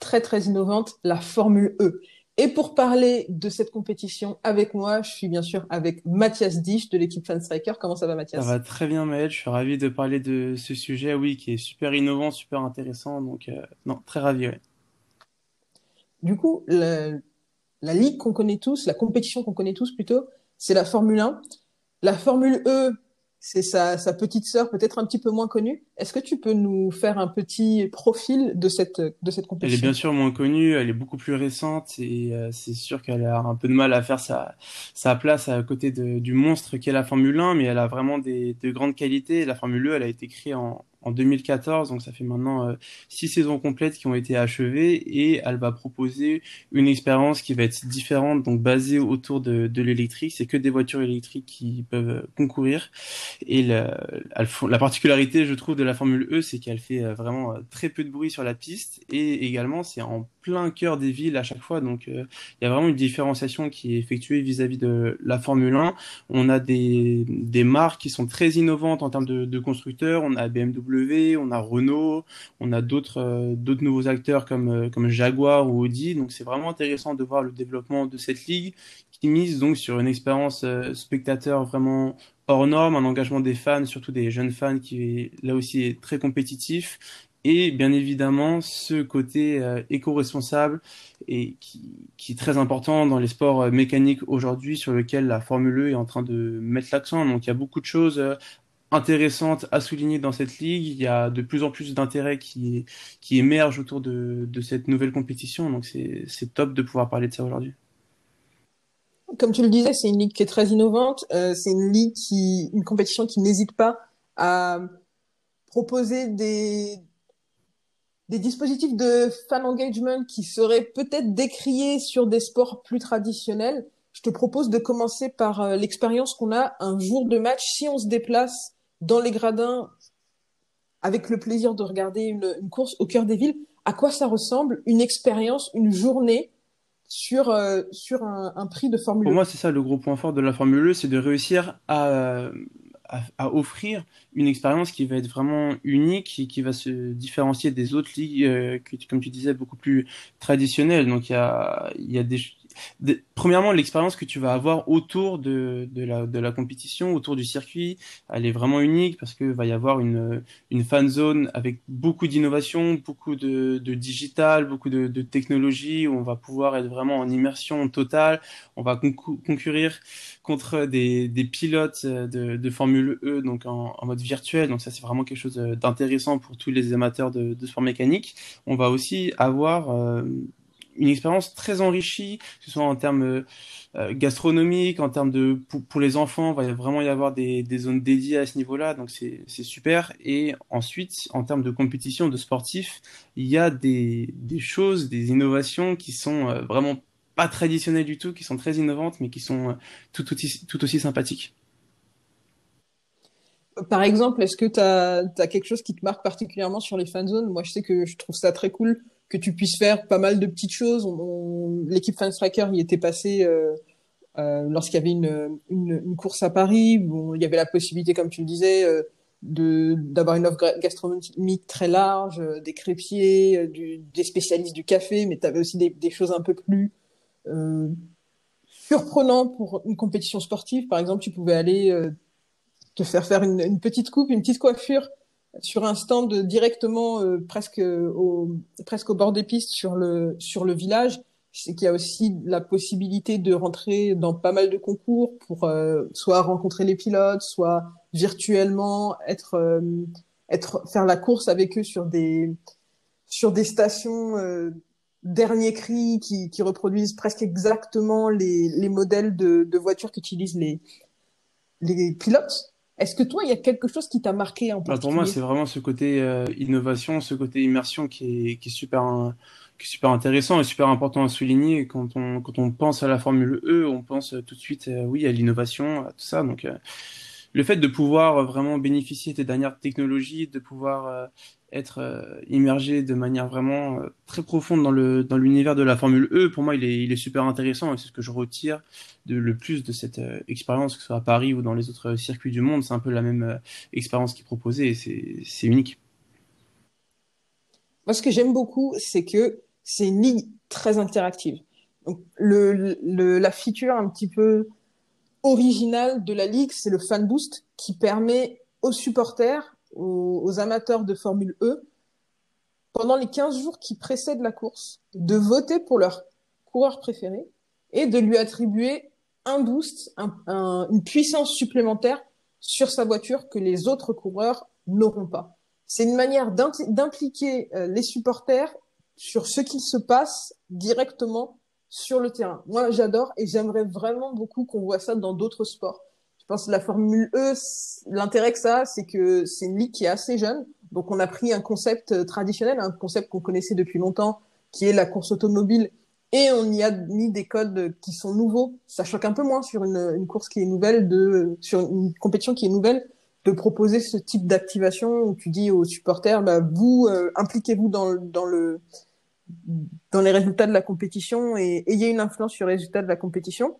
très très innovante, la Formule E. Et pour parler de cette compétition avec moi, je suis bien sûr avec Mathias Dich de l'équipe Fan Striker. Comment ça va Mathias? Ça va très bien Maël, je suis ravi de parler de ce sujet, oui, qui est super innovant, super intéressant, donc euh, non, très ravi, ouais. Du coup, la, la ligue qu'on connaît tous, la compétition qu'on connaît tous plutôt, c'est la Formule 1. La Formule E, c'est sa, sa, petite sœur, peut-être un petit peu moins connue. Est-ce que tu peux nous faire un petit profil de cette, de cette compétition Elle est bien sûr moins connue, elle est beaucoup plus récente et euh, c'est sûr qu'elle a un peu de mal à faire sa, sa place à côté de, du monstre qu'est la Formule 1, mais elle a vraiment des, de grandes qualités. La Formule E, elle a été créée en, en 2014, donc ça fait maintenant euh, six saisons complètes qui ont été achevées et elle va proposer une expérience qui va être différente, donc basée autour de, de l'électrique. C'est que des voitures électriques qui peuvent concourir et la, la particularité, je trouve, de la Formule E, c'est qu'elle fait euh, vraiment euh, très peu de bruit sur la piste et également c'est en plein cœur des villes à chaque fois, donc il y a vraiment une différenciation qui est effectuée vis-à-vis de la Formule 1. On a des, des marques qui sont très innovantes en termes de, de constructeurs. On a BMW on a Renault, on a d'autres euh, nouveaux acteurs comme euh, comme Jaguar ou Audi. Donc c'est vraiment intéressant de voir le développement de cette ligue qui mise donc sur une expérience euh, spectateur vraiment hors norme, un engagement des fans, surtout des jeunes fans qui là aussi est très compétitif et bien évidemment ce côté éco-responsable et qui, est très important dans les sports mécaniques aujourd'hui sur lequel la Formule E est en train de mettre l'accent. Donc il y a beaucoup de choses intéressante à souligner dans cette ligue. Il y a de plus en plus d'intérêt qui, qui émerge autour de, de cette nouvelle compétition. Donc c'est top de pouvoir parler de ça aujourd'hui. Comme tu le disais, c'est une ligue qui est très innovante. Euh, c'est une ligue qui, une compétition qui n'hésite pas à proposer des, des dispositifs de fan engagement qui seraient peut-être décriés sur des sports plus traditionnels. Je te propose de commencer par euh, l'expérience qu'on a un jour de match si on se déplace dans les gradins avec le plaisir de regarder une, une, course au cœur des villes, à quoi ça ressemble une expérience, une journée sur, euh, sur un, un, prix de Formule Pour moi, c'est ça le gros point fort de la Formule E, c'est de réussir à, à, à, offrir une expérience qui va être vraiment unique et qui va se différencier des autres ligues, euh, comme tu disais, beaucoup plus traditionnelles. Donc il y a, y a des premièrement, l'expérience que tu vas avoir autour de, de, la, de la compétition, autour du circuit, elle est vraiment unique parce que va y avoir une, une fan zone avec beaucoup d'innovation, beaucoup de, de digital, beaucoup de, de technologie, où on va pouvoir être vraiment en immersion totale. On va concourir contre des, des pilotes de, de Formule E, donc en, en mode virtuel. Donc ça, c'est vraiment quelque chose d'intéressant pour tous les amateurs de, de sport mécanique. On va aussi avoir euh, une expérience très enrichie, que ce soit en termes euh, gastronomiques, en termes de pour, les enfants, il va vraiment y avoir des, zones dédiées à ce niveau-là, donc c'est super. Et ensuite, en termes de compétition, de sportifs, il y a des, choses, des innovations qui sont euh, vraiment pas traditionnelles du tout, qui sont très innovantes, mais qui sont euh, tout, aussi, sympathiques. Par exemple, est-ce que tu as, as, quelque chose qui te marque particulièrement sur les fan zones? Moi, je sais que je trouve ça très cool que tu puisses faire pas mal de petites choses. L'équipe Fan Striker y était passée euh, euh, lorsqu'il y avait une, une, une, course à Paris. Où il y avait la possibilité, comme tu le disais, euh, de d'avoir une offre gastronomique très large, euh, des crépiers, euh, du, des spécialistes du café, mais tu avais aussi des, des, choses un peu plus euh, surprenantes pour une compétition sportive. Par exemple, tu pouvais aller te faire faire une, une petite coupe, une petite coiffure sur un stand directement euh, presque au presque au bord des pistes sur le sur le village. C'est qu'il y a aussi la possibilité de rentrer dans pas mal de concours pour euh, soit rencontrer les pilotes soit virtuellement être euh, être faire la course avec eux sur des sur des stations euh, dernier cri qui, qui reproduisent presque exactement les, les modèles de, de voitures qu'utilisent les les pilotes Est-ce que toi, il y a quelque chose qui t'a marqué en bah, Pour moi, c'est vraiment ce côté euh, innovation, ce côté immersion qui est, qui est super, qui est super intéressant et super important à souligner. Quand on, quand on pense à la Formule E, on pense tout de suite, euh, oui, à l'innovation, à tout ça. Donc, euh, le fait de pouvoir vraiment bénéficier des dernières technologies, de pouvoir être euh, immergé de manière vraiment euh, très profonde dans le dans l'univers de la Formule E, pour moi, il est il est super intéressant et c'est ce que je retire de le plus de cette euh, expérience, que ce soit à Paris ou dans les autres circuits du monde. C'est un peu la même expérience qui est proposée et c'est unique. Moi, ce que j'aime beaucoup, c'est que c'est une ligue très interactive. Donc, le, le, la feature un petit peu originale de la ligue, c'est le fan boost qui permet aux supporters aux, amateurs de Formule E, pendant les 15 jours qui précèdent la course, de voter pour leur coureur préféré et de lui attribuer un boost, une puissance supplémentaire sur sa voiture que les autres coureurs n'auront pas. C'est une manière d'impliquer euh, les supporters sur ce qui se passe directement sur le terrain. Moi, j'adore et j'aimerais vraiment beaucoup qu'on voit ça dans d'autres sports pense que la Formule E, l'intérêt que ça a, c'est que c'est une ligue qui est assez jeune. Donc, on a pris un concept euh, traditionnel, un concept qu'on connaissait depuis longtemps, qui est la course automobile, et on y a mis des codes qui sont nouveaux. Ça choque un peu moins sur une, une course qui est nouvelle, de, sur une compétition qui est nouvelle, de proposer ce type d'activation où tu dis aux supporters, bah, vous, euh, impliquez-vous dans, dans le, dans les résultats de la compétition et ayez une influence sur les résultats de la compétition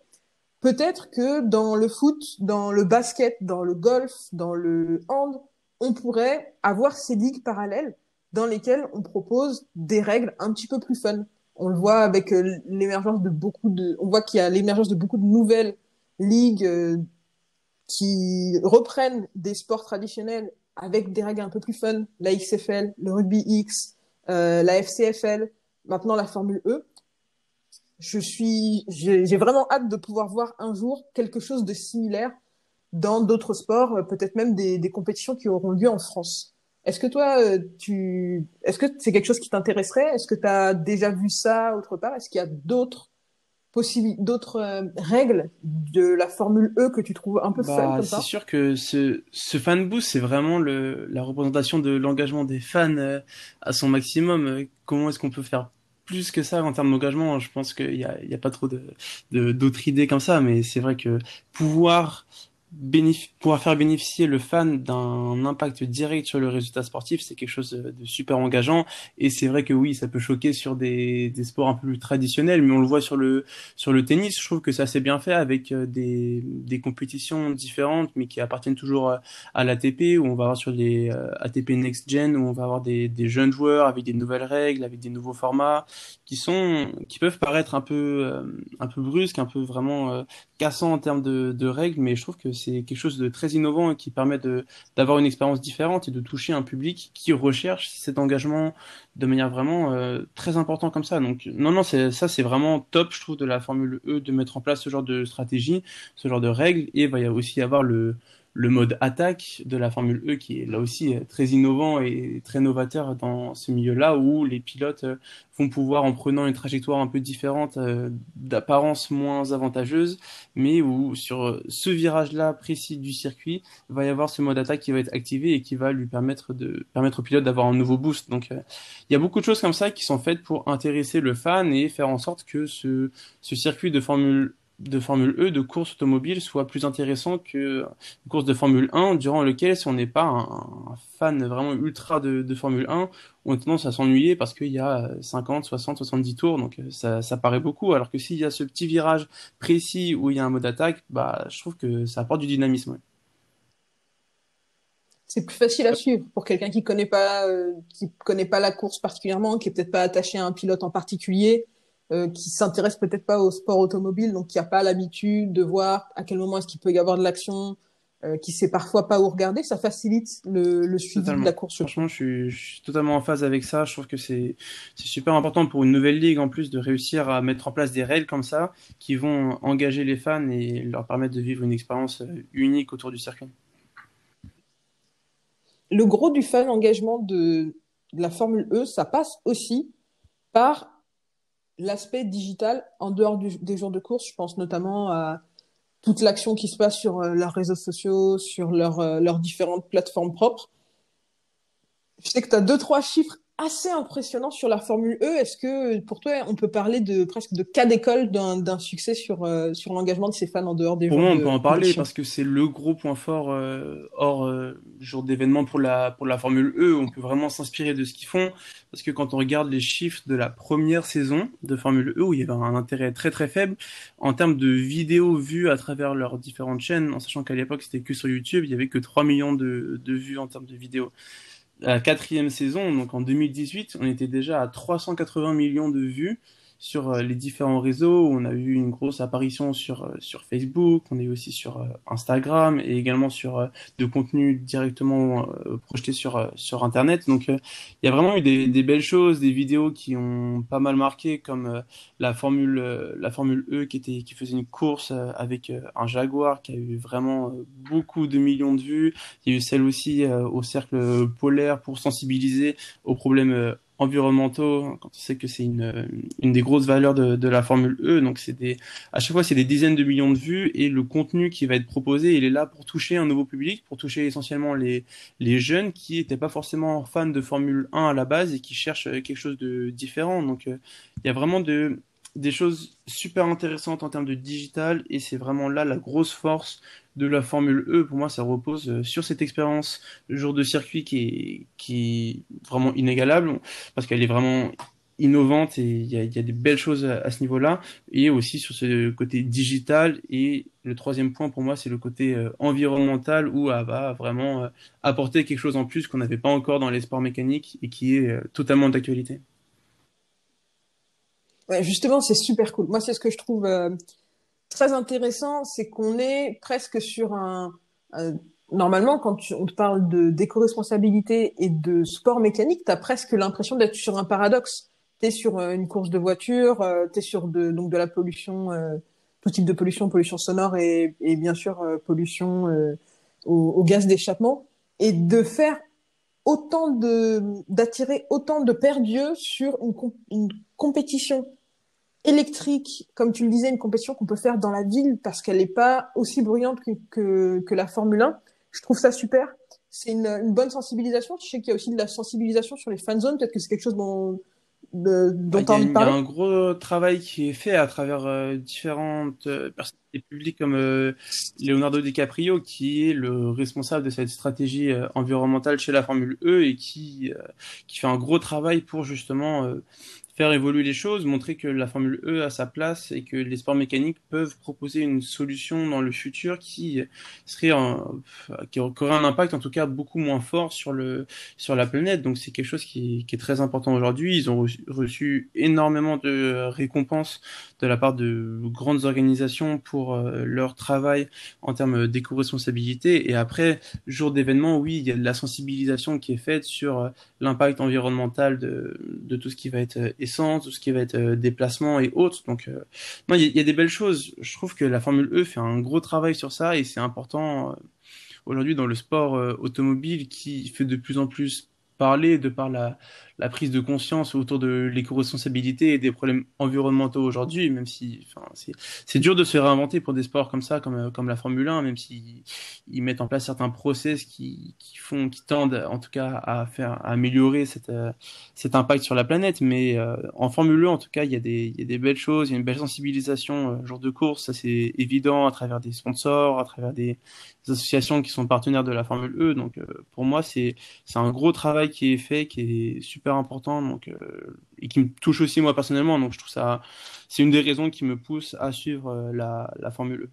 peut-être que dans le foot, dans le basket, dans le golf, dans le hand, on pourrait avoir ces ligues parallèles dans lesquelles on propose des règles un petit peu plus fun. On le voit avec euh, l'émergence de beaucoup de, on voit qu'il y a l'émergence de beaucoup de nouvelles ligues euh, qui reprennent des sports traditionnels avec des règles un peu plus fun. La XFL, le rugby X, euh, la FCFL, maintenant la Formule E je suis, j'ai vraiment hâte de pouvoir voir un jour quelque chose de similaire dans d'autres sports, euh, peut-être même des, des, compétitions qui auront lieu en France. Est-ce que toi, euh, tu, est-ce que c'est quelque chose qui t'intéresserait? Est-ce que tu as déjà vu ça autre part? Est-ce qu'il y a d'autres d'autres euh, règles de la Formule E que tu trouves un peu bah, fun C'est sûr que ce, ce fan boost, c'est vraiment le, la représentation de l'engagement des fans à son maximum. Comment est-ce qu'on peut faire plus que ça en termes d'engagement? Je pense qu'il n'y a, a pas trop de d'autres idées comme ça, mais c'est vrai que pouvoir pouvoir faire bénéficier le fan d'un impact direct sur le résultat sportif, c'est quelque chose de super engageant. Et c'est vrai que oui, ça peut choquer sur des, des, sports un peu plus traditionnels, mais on le voit sur le sur le tennis. Je trouve que ça s'est bien fait avec euh, des, des compétitions différentes, mais qui appartiennent toujours à l'ATP, où on va avoir sur les euh, ATP Next Gen, où on va avoir des, des jeunes joueurs avec des nouvelles règles, avec des nouveaux formats, qui sont qui peuvent paraître un peu euh, un peu brusques, un peu vraiment cassants en termes de, de règles, mais je trouve que c'est quelque chose de très innovant et qui permet d'avoir une expérience différente et de toucher un public qui recherche cet engagement de manière vraiment euh, très importante comme ça. Donc non non ça c'est vraiment top je trouve de la Formule E de mettre en place ce genre de stratégie, ce genre de règles et il va y aussi avoir le le mode attaque de la Formule E qui est là aussi euh, très innovant et très novateur dans ce milieu-là où les pilotes euh, vont pouvoir en prenant une trajectoire un peu différente euh, d'apparence moins avantageuse mais où sur ce virage-là précis du circuit va y avoir ce mode attaque qui va être activé et qui va lui permettre de permettre au pilote d'avoir un nouveau boost. Donc il y a beaucoup de choses comme ça qui sont faites pour intéresser le fan et faire en sorte que ce, ce circuit de Formule de Formule E, de course automobile, soit plus intéressant que une course de Formule 1, durant lequel, si on n'est pas un, fan vraiment ultra de, Formule 1, on a tendance à s'ennuyer parce qu'il y a 50, 60, 70 tours, donc euh, ça, paraît beaucoup, alors que s'il y a ce petit virage précis où il y a un mode attaque, bah, je trouve que ça apporte du dynamisme. C'est plus facile à suivre pour quelqu'un qui connaît euh, qui connaît pas la course particulièrement, qui est peut-être pas attaché à un pilote en particulier euh, qui s'intéresse peut-être pas au sport automobile, donc qui a pas l'habitude de voir à quel moment est-ce qu'il peut y avoir de l'action, euh, qui sait parfois pas où regarder, ça facilite le, le suivi de la course. Franchement, je suis, je suis, totalement en phase avec ça. Je trouve que c'est super important pour une nouvelle ligue en plus de réussir à mettre en place des règles comme ça qui vont engager les fans et leur permettre de vivre une expérience euh, unique autour du circuit. Le gros du fan engagement de, de la Formule E, ça passe aussi par l'aspect digital en dehors des jours de course. Je pense notamment à, toute l'action qui se passe sur leurs réseaux sociaux, sur leurs différentes plateformes propres. Je sais que tu deux, trois chiffres assez impressionnant sur la Formule E. Est-ce que pour toi, on peut parler de presque de cas d'école d'un succès sur, euh, sur l'engagement de ses fans en dehors des Pour moi, on peut en parler parce que c'est le gros point fort euh, hors euh, jour d'événement pour la, pour la Formule E. On peut vraiment s'inspirer de ce qu'ils font parce que quand on regarde les chiffres de la première saison de Formule E où il y avait un intérêt très très faible en termes de vidéos vues à travers leurs différentes chaînes, en sachant qu'à l'époque c'était que sur YouTube, il y avait que 3 millions de, de vues en termes de vidéos la quatrième saison, donc en 2018, on était déjà à 380 millions de vues sur euh, les différents réseaux. On a eu une grosse apparition sur, euh, sur Facebook, on est aussi sur euh, Instagram et également sur de contenus directement projetés sur, sur Internet. Donc il y a vraiment eu des, des, belles choses, des vidéos qui ont pas mal marqué, comme la Formule, la Formule E qui, était, qui faisait une course avec un Jaguar qui a eu vraiment beaucoup de millions de vues. Il y a eu celle aussi au cercle polaire pour sensibiliser aux problèmes environnementaux, quand on sait que c'est une, une des grosses valeurs de, de la Formule E, donc c'est des, à chaque fois c'est des dizaines de millions de vues et le contenu qui va être proposé, il est là pour toucher un nouveau public, pour toucher essentiellement les, les jeunes qui n'étaient pas forcément fans de Formule 1 à la base et qui cherchent quelque chose de différent. Donc euh, il y a vraiment de, des choses super intéressantes en termes de digital et c'est vraiment là la grosse force de la Formule E. Pour moi, ça repose euh, sur cette expérience jour de circuit qui est, vraiment inégalable parce qu'elle est vraiment innovante et il y a, des belles choses à, ce niveau-là et aussi sur ce côté digital et le troisième point pour moi c'est le côté euh, environnemental où elle va vraiment euh, apporter quelque chose en plus qu'on n'avait pas encore dans les sports mécaniques et qui est totalement d'actualité justement, c'est super cool. Moi, c'est ce que je trouve très intéressant, c'est qu'on est presque sur un. normalement, quand on te parle de d'éco-responsabilité et de sport mécanique, tu as presque l'impression d'être sur un paradoxe. Tu es sur euh, une course de voiture, euh, tu es sur de, donc de la pollution, tout type de pollution, pollution sonore et, et bien sûr pollution au, au, gaz d'échappement. Et de faire autant de d'attirer autant de perdus sur une compétition électrique, comme tu le disais, une compétition qu'on peut faire dans la ville parce qu'elle n'est pas aussi bruyante que, que, que, la Formule 1. Je trouve ça super. C'est une, une, bonne sensibilisation. Je sais qu'il y a aussi de la sensibilisation sur les fan zones. Peut-être que c'est quelque chose dont, de, dont ah, Il y a un gros travail qui est fait à travers euh, différentes euh, personnalités publiques comme euh, Leonardo DiCaprio, qui est le responsable de cette stratégie euh, environnementale chez la Formule E et qui, qui fait un gros travail pour justement faire évoluer les choses, montrer que la Formule E a sa place et que les sports mécaniques peuvent proposer une solution dans le futur qui serait un, qui aurait un impact en tout cas beaucoup moins fort sur le sur la planète. Donc c'est quelque chose qui, qui, est très important aujourd'hui. Ils ont reçu, énormément de récompenses de la part de grandes organisations pour euh, leur travail en termes d'éco-responsabilité. Et après, jour d'événement, oui, il y a de la sensibilisation qui est faite sur euh, l'impact environnemental de, de tout ce qui va être euh, essence, tout ce qui va être déplacement et autres. Donc, non, il y, a, il y, a, des belles choses. Je trouve que la Formule E fait un gros travail sur ça et c'est important aujourd'hui dans le sport automobile qui fait de plus en plus parler de par la, la prise de conscience autour de l'éco-responsabilité et des problèmes environnementaux aujourd'hui, même si c'est dur de se réinventer pour des sports comme ça, comme, comme la Formule 1, même s'ils ils mettent en place certains process qui, qui font, qui tendent en tout cas à faire à améliorer cette, euh, cet impact sur la planète. Mais euh, en Formule 1, en tout cas, il y, a des, il y a des belles choses, il y a une belle sensibilisation euh, jour de course, ça c'est évident à travers des sponsors, à travers des, des, associations qui sont partenaires de la Formule E. Donc euh, pour moi, c'est un gros travail qui est fait, qui est super important donc, euh, et qui me touche aussi moi personnellement. Donc je trouve ça, c'est une des raisons qui me pousse à suivre euh, la, la Formule E.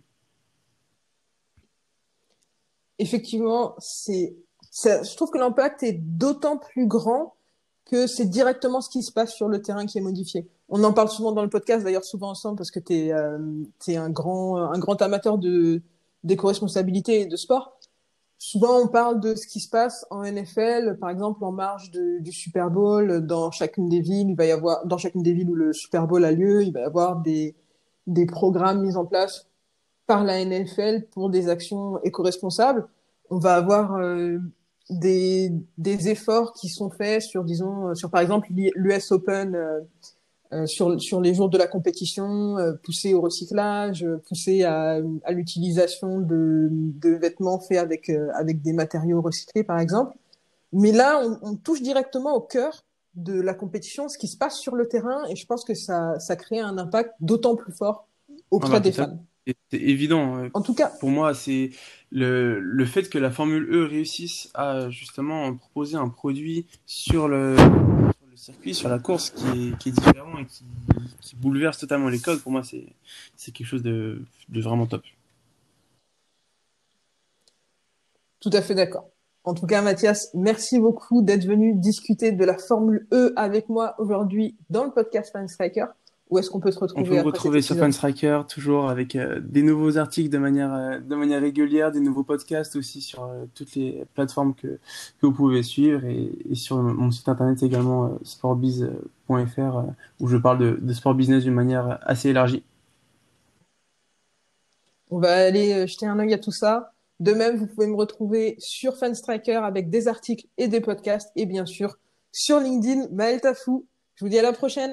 Effectivement, c'est, je trouve que l'impact est d'autant plus grand que c'est directement ce qui se passe sur le terrain qui est modifié. On en parle souvent dans le podcast, d'ailleurs souvent ensemble, parce que tu es, euh, un, grand, un grand amateur de d'éco-responsabilité et de sport souvent on parle de ce qui se passe en NFL, par exemple en marge du Super Bowl, dans chacune des villes, il va y avoir, dans chacune des villes où le Super Bowl a lieu, il va y avoir des, des programmes mis en place par la NFL pour des actions éco-responsables. On va avoir euh, des, des efforts qui sont faits sur, disons, sur par exemple l'US Open euh, euh, sur, sur les jours de la compétition, euh, pousser au recyclage, pousser à, à l'utilisation de, de vêtements faits avec, avec des matériaux recyclés, par exemple. Mais là, on, on, touche directement au cœur de la compétition, ce qui se passe sur le terrain, et je pense que ça, ça crée un impact d'autant plus fort auprès ah bah, des fans. C'est évident. En tout cas, pour moi, c'est le, le fait que la Formule E réussisse à justement proposer un produit sur le circuit, sur la course, qui est, différent et qui, bouleverse totalement les codes. Pour moi, c'est quelque chose de, de vraiment top. Tout à fait d'accord. En tout cas, Mathias, merci beaucoup d'être venu discuter de la Formule E avec moi aujourd'hui dans le podcast Fan Striker. Où est-ce qu'on peut se retrouver On peut retrouver sur Fanstriker, toujours avec euh, des nouveaux articles de manière, euh, de manière régulière, des nouveaux podcasts aussi sur euh, toutes les plateformes que, que vous pouvez suivre et, et sur mon site internet également sportbiz.fr où je parle de, de sport business d'une manière assez élargie. On va aller jeter un œil à tout ça. De même, vous pouvez me retrouver sur Fanstriker avec des articles et des podcasts et bien sûr sur LinkedIn, Maël Tafou. Je vous dis à la prochaine.